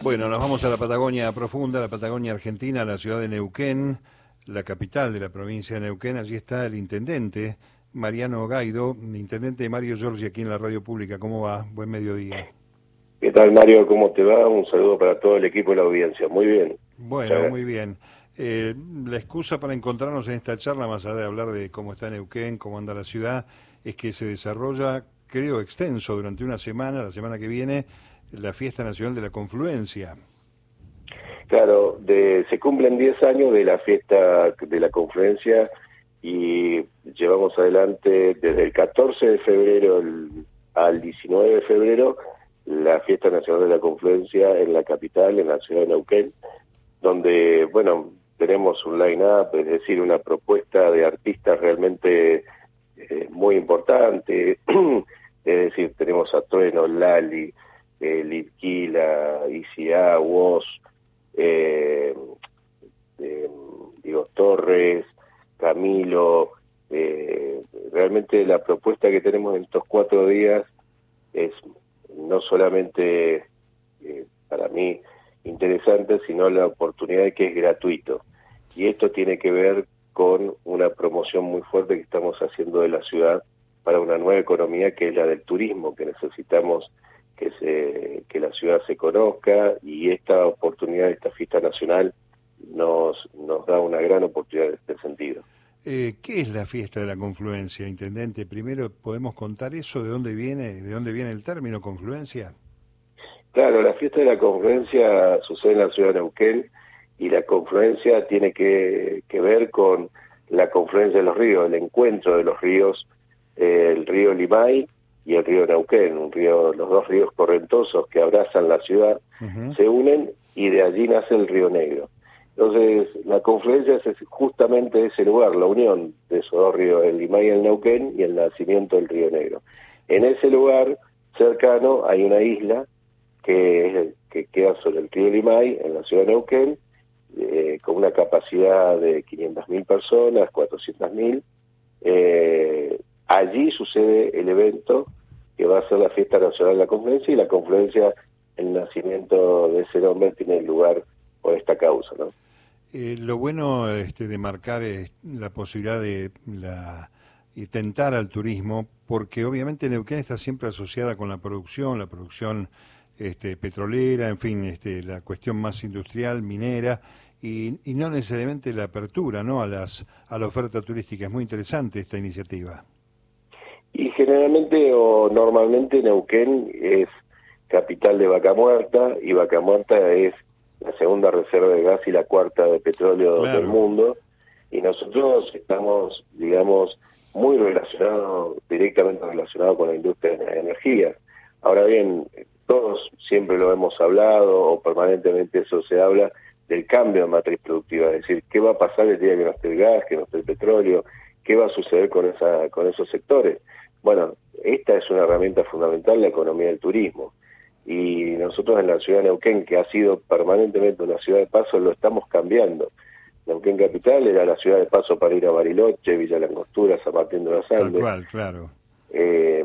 Bueno, nos vamos a la Patagonia profunda, la Patagonia argentina, la ciudad de Neuquén, la capital de la provincia de Neuquén. Allí está el intendente Mariano Gaido, intendente Mario Giorgi aquí en la radio pública. ¿Cómo va? Buen mediodía. ¿Qué tal Mario? ¿Cómo te va? Un saludo para todo el equipo de la audiencia. Muy bien. Bueno, muy bien. Eh, la excusa para encontrarnos en esta charla, más allá de hablar de cómo está Neuquén, cómo anda la ciudad, es que se desarrolla, creo, extenso durante una semana, la semana que viene, la Fiesta Nacional de la Confluencia. Claro, de, se cumplen 10 años de la Fiesta de la Confluencia y llevamos adelante desde el 14 de febrero al 19 de febrero la Fiesta Nacional de la Confluencia en la capital, en la ciudad de Neuquén, donde, bueno, tenemos un line-up, es decir, una propuesta de artistas realmente eh, muy importante, es decir, tenemos a Trueno, Lali, eh, Litquila, ICA, Woz, eh, eh, Diego Torres, Camilo, eh, realmente la propuesta que tenemos en estos cuatro días es no solamente eh, para mí interesante, sino la oportunidad de que es gratuito. Y esto tiene que ver con una promoción muy fuerte que estamos haciendo de la ciudad para una nueva economía que es la del turismo, que necesitamos que, se, que la ciudad se conozca y esta oportunidad, esta fiesta nacional, nos, nos da una gran oportunidad en este sentido. Eh, ¿Qué es la fiesta de la confluencia, intendente? Primero, ¿podemos contar eso? ¿De dónde viene, de dónde viene el término confluencia? Claro, la fiesta de la confluencia sucede en la ciudad de Neuquén y la confluencia tiene que, que ver con la confluencia de los ríos, el encuentro de los ríos, eh, el río Limay y el río Neuquén, un río, los dos ríos correntosos que abrazan la ciudad, se unen y de allí nace el río Negro. Entonces, la confluencia es justamente ese lugar, la unión de esos dos ríos, el Limay y el Neuquén, y el nacimiento del río Negro. En ese lugar cercano hay una isla que, que queda sobre el río Limay, en la ciudad de Neuquén, eh, con una capacidad de 500.000 personas, 400.000. Eh, allí sucede el evento que va a ser la Fiesta Nacional de la Confluencia y la confluencia, el nacimiento de ese nombre tiene lugar por esta causa, ¿no? Eh, lo bueno este, de marcar es la posibilidad de la, y tentar al turismo, porque obviamente Neuquén está siempre asociada con la producción, la producción este, petrolera, en fin, este, la cuestión más industrial, minera, y, y, no necesariamente la apertura ¿no? a, las, a la oferta turística. Es muy interesante esta iniciativa. Y generalmente o normalmente Neuquén es capital de Vaca Muerta y Vaca Muerta es la segunda reserva de gas y la cuarta de petróleo Claro. del mundo. Y nosotros estamos, digamos, muy relacionados, directamente relacionados con la industria de la energía. Ahora bien, todos siempre lo hemos hablado o permanentemente eso se habla del cambio de matriz productiva, es decir, qué va a pasar el día que no esté el gas, que no esté el petróleo, qué va a suceder con esa con esos sectores. Bueno, esta es una herramienta fundamental la economía del turismo y nosotros en la ciudad de Neuquén, que ha sido permanentemente una ciudad de paso, lo estamos cambiando. Neuquén Capital era la ciudad de paso para ir a Bariloche, Villa Langostura, San Martín de Tal Andes. cual, claro. Eh,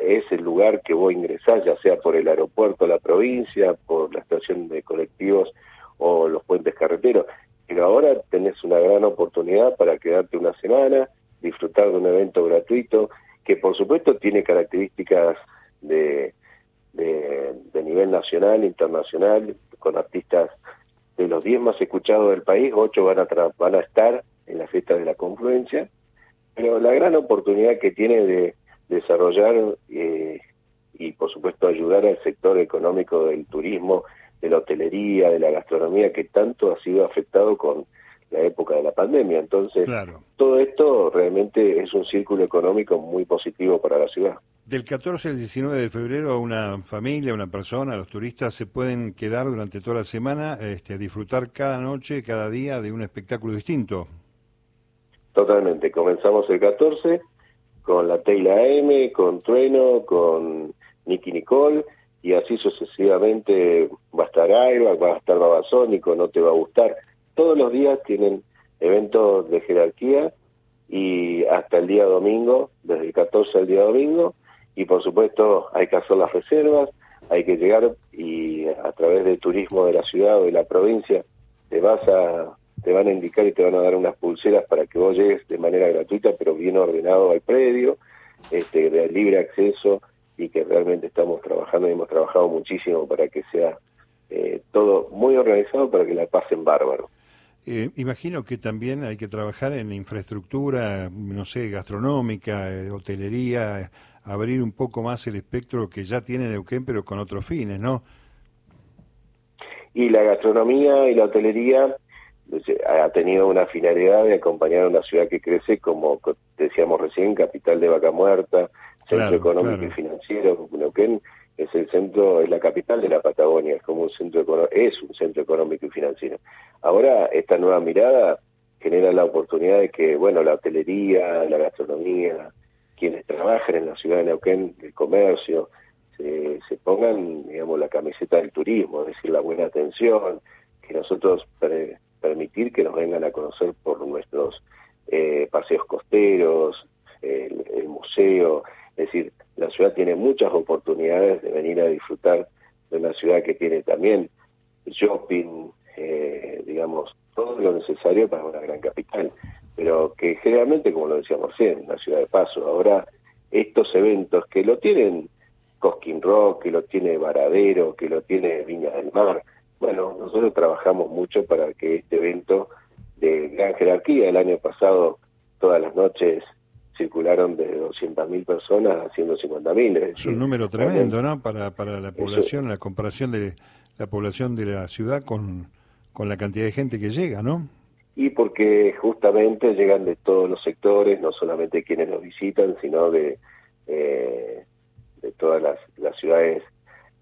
es el lugar que vos ingresás, ya sea por el aeropuerto la provincia, por la estación de colectivos o los puentes carreteros. Pero ahora tenés una gran oportunidad para quedarte una semana, disfrutar de un evento gratuito, que por supuesto tiene características de, de, nivel nacional, internacional, con artistas de los 10 más escuchados del país, 8 van a, van a estar en la fiesta de la confluencia, pero la gran oportunidad que tiene de desarrollar eh, y por supuesto ayudar al sector económico del turismo, de la hotelería, de la gastronomía, que tanto ha sido afectado con la época de la pandemia. Entonces, Claro. todo esto realmente es un círculo económico muy positivo para la ciudad. Del 14 al 19 de febrero, una familia, una persona, los turistas se pueden quedar durante toda la semana este, a disfrutar cada noche, cada día de un espectáculo distinto. Totalmente. Comenzamos el 14 con la Teila M, con Trueno, con Nicky Nicole, y así sucesivamente va a estar Airbag, va a estar Babasónico, no te va a gustar. Todos los días tienen eventos de jerarquía y hasta el día domingo, desde el 14 al día domingo, y por supuesto hay que hacer las reservas, hay que llegar y, a través del turismo de la ciudad o de la provincia te vas a te van a indicar y te van a dar unas pulseras para que vos llegues de manera gratuita pero bien ordenado al predio este de libre acceso y que realmente estamos trabajando y hemos trabajado muchísimo para que sea eh, todo muy organizado para que la pasen bárbaro. Eh, imagino que también hay que trabajar en infraestructura, no sé, gastronómica, eh, hotelería, abrir un poco más el espectro que ya tiene Neuquén, pero con otros fines, ¿no? Y la gastronomía y la hotelería ha tenido una finalidad de acompañar a una ciudad que crece, como decíamos recién, capital de Vaca Muerta, centro económico y financiero. Neuquén es el centro, es la capital de la Patagonia, es como un centro es un centro económico y financiero. Ahora esta nueva mirada genera la oportunidad de que, bueno, la hotelería, la gastronomía, quienes trabajan en la ciudad de Neuquén, el comercio, se, se pongan, digamos, la camiseta del turismo, es decir, la buena atención, que nosotros permitir que nos vengan a conocer por nuestros eh, paseos costeros, el museo, es decir, la ciudad tiene muchas oportunidades de venir a disfrutar de una ciudad que tiene también shopping, eh, digamos, todo lo necesario para una gran capital, pero que generalmente, como lo decíamos recién, una ciudad de paso. Ahora, estos eventos que lo tienen Cosquín Rock, que lo tiene Varadero, que lo tiene Viña del Mar, bueno, nosotros trabajamos mucho para que este evento de gran jerarquía, el año pasado, todas las noches circularon de 200.000 personas a 150.000. Es un número tremendo, ¿no? Para, para la población, la comparación de la población de la ciudad con, con la cantidad de gente que llega, ¿no? Y porque justamente llegan de todos los sectores, no solamente quienes nos visitan, sino de, eh, de todas las, las ciudades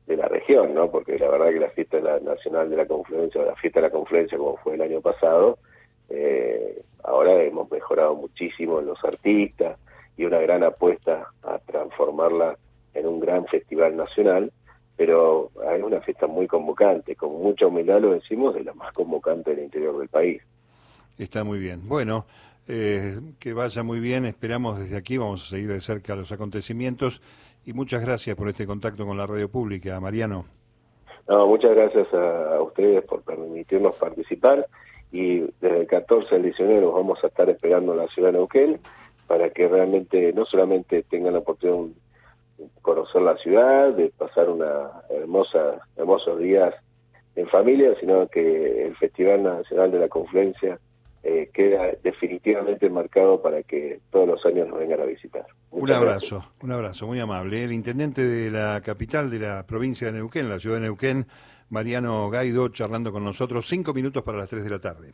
de la región, ¿no? Porque la verdad que la fiesta nacional de la confluencia, o la fiesta de la confluencia como fue el año pasado, eh, ahora hemos mejorado muchísimo los artistas y una gran apuesta a transformarla en un gran festival nacional, pero es una fiesta muy convocante, con mucha humildad lo decimos, de la más convocante del interior del país. Está muy bien. Bueno, eh, que vaya muy bien, esperamos desde aquí, vamos a seguir de cerca los acontecimientos y muchas gracias por este contacto con la radio pública, Mariano. No, muchas gracias a ustedes por permitirnos participar y desde el 14 al 19 nos vamos a estar esperando en la ciudad de Neuquén para que realmente no solamente tengan la oportunidad conocer la ciudad, de pasar una hermosa, hermosos días en familia, sino que el Festival Nacional de la Confluencia eh, queda definitivamente marcado para que todos los años nos vengan a visitar. un abrazo, un abrazo, muy amable. El intendente de la capital de la provincia de Neuquén, la ciudad de Neuquén, Mariano Gaido charlando con nosotros, cinco minutos para las tres de la tarde.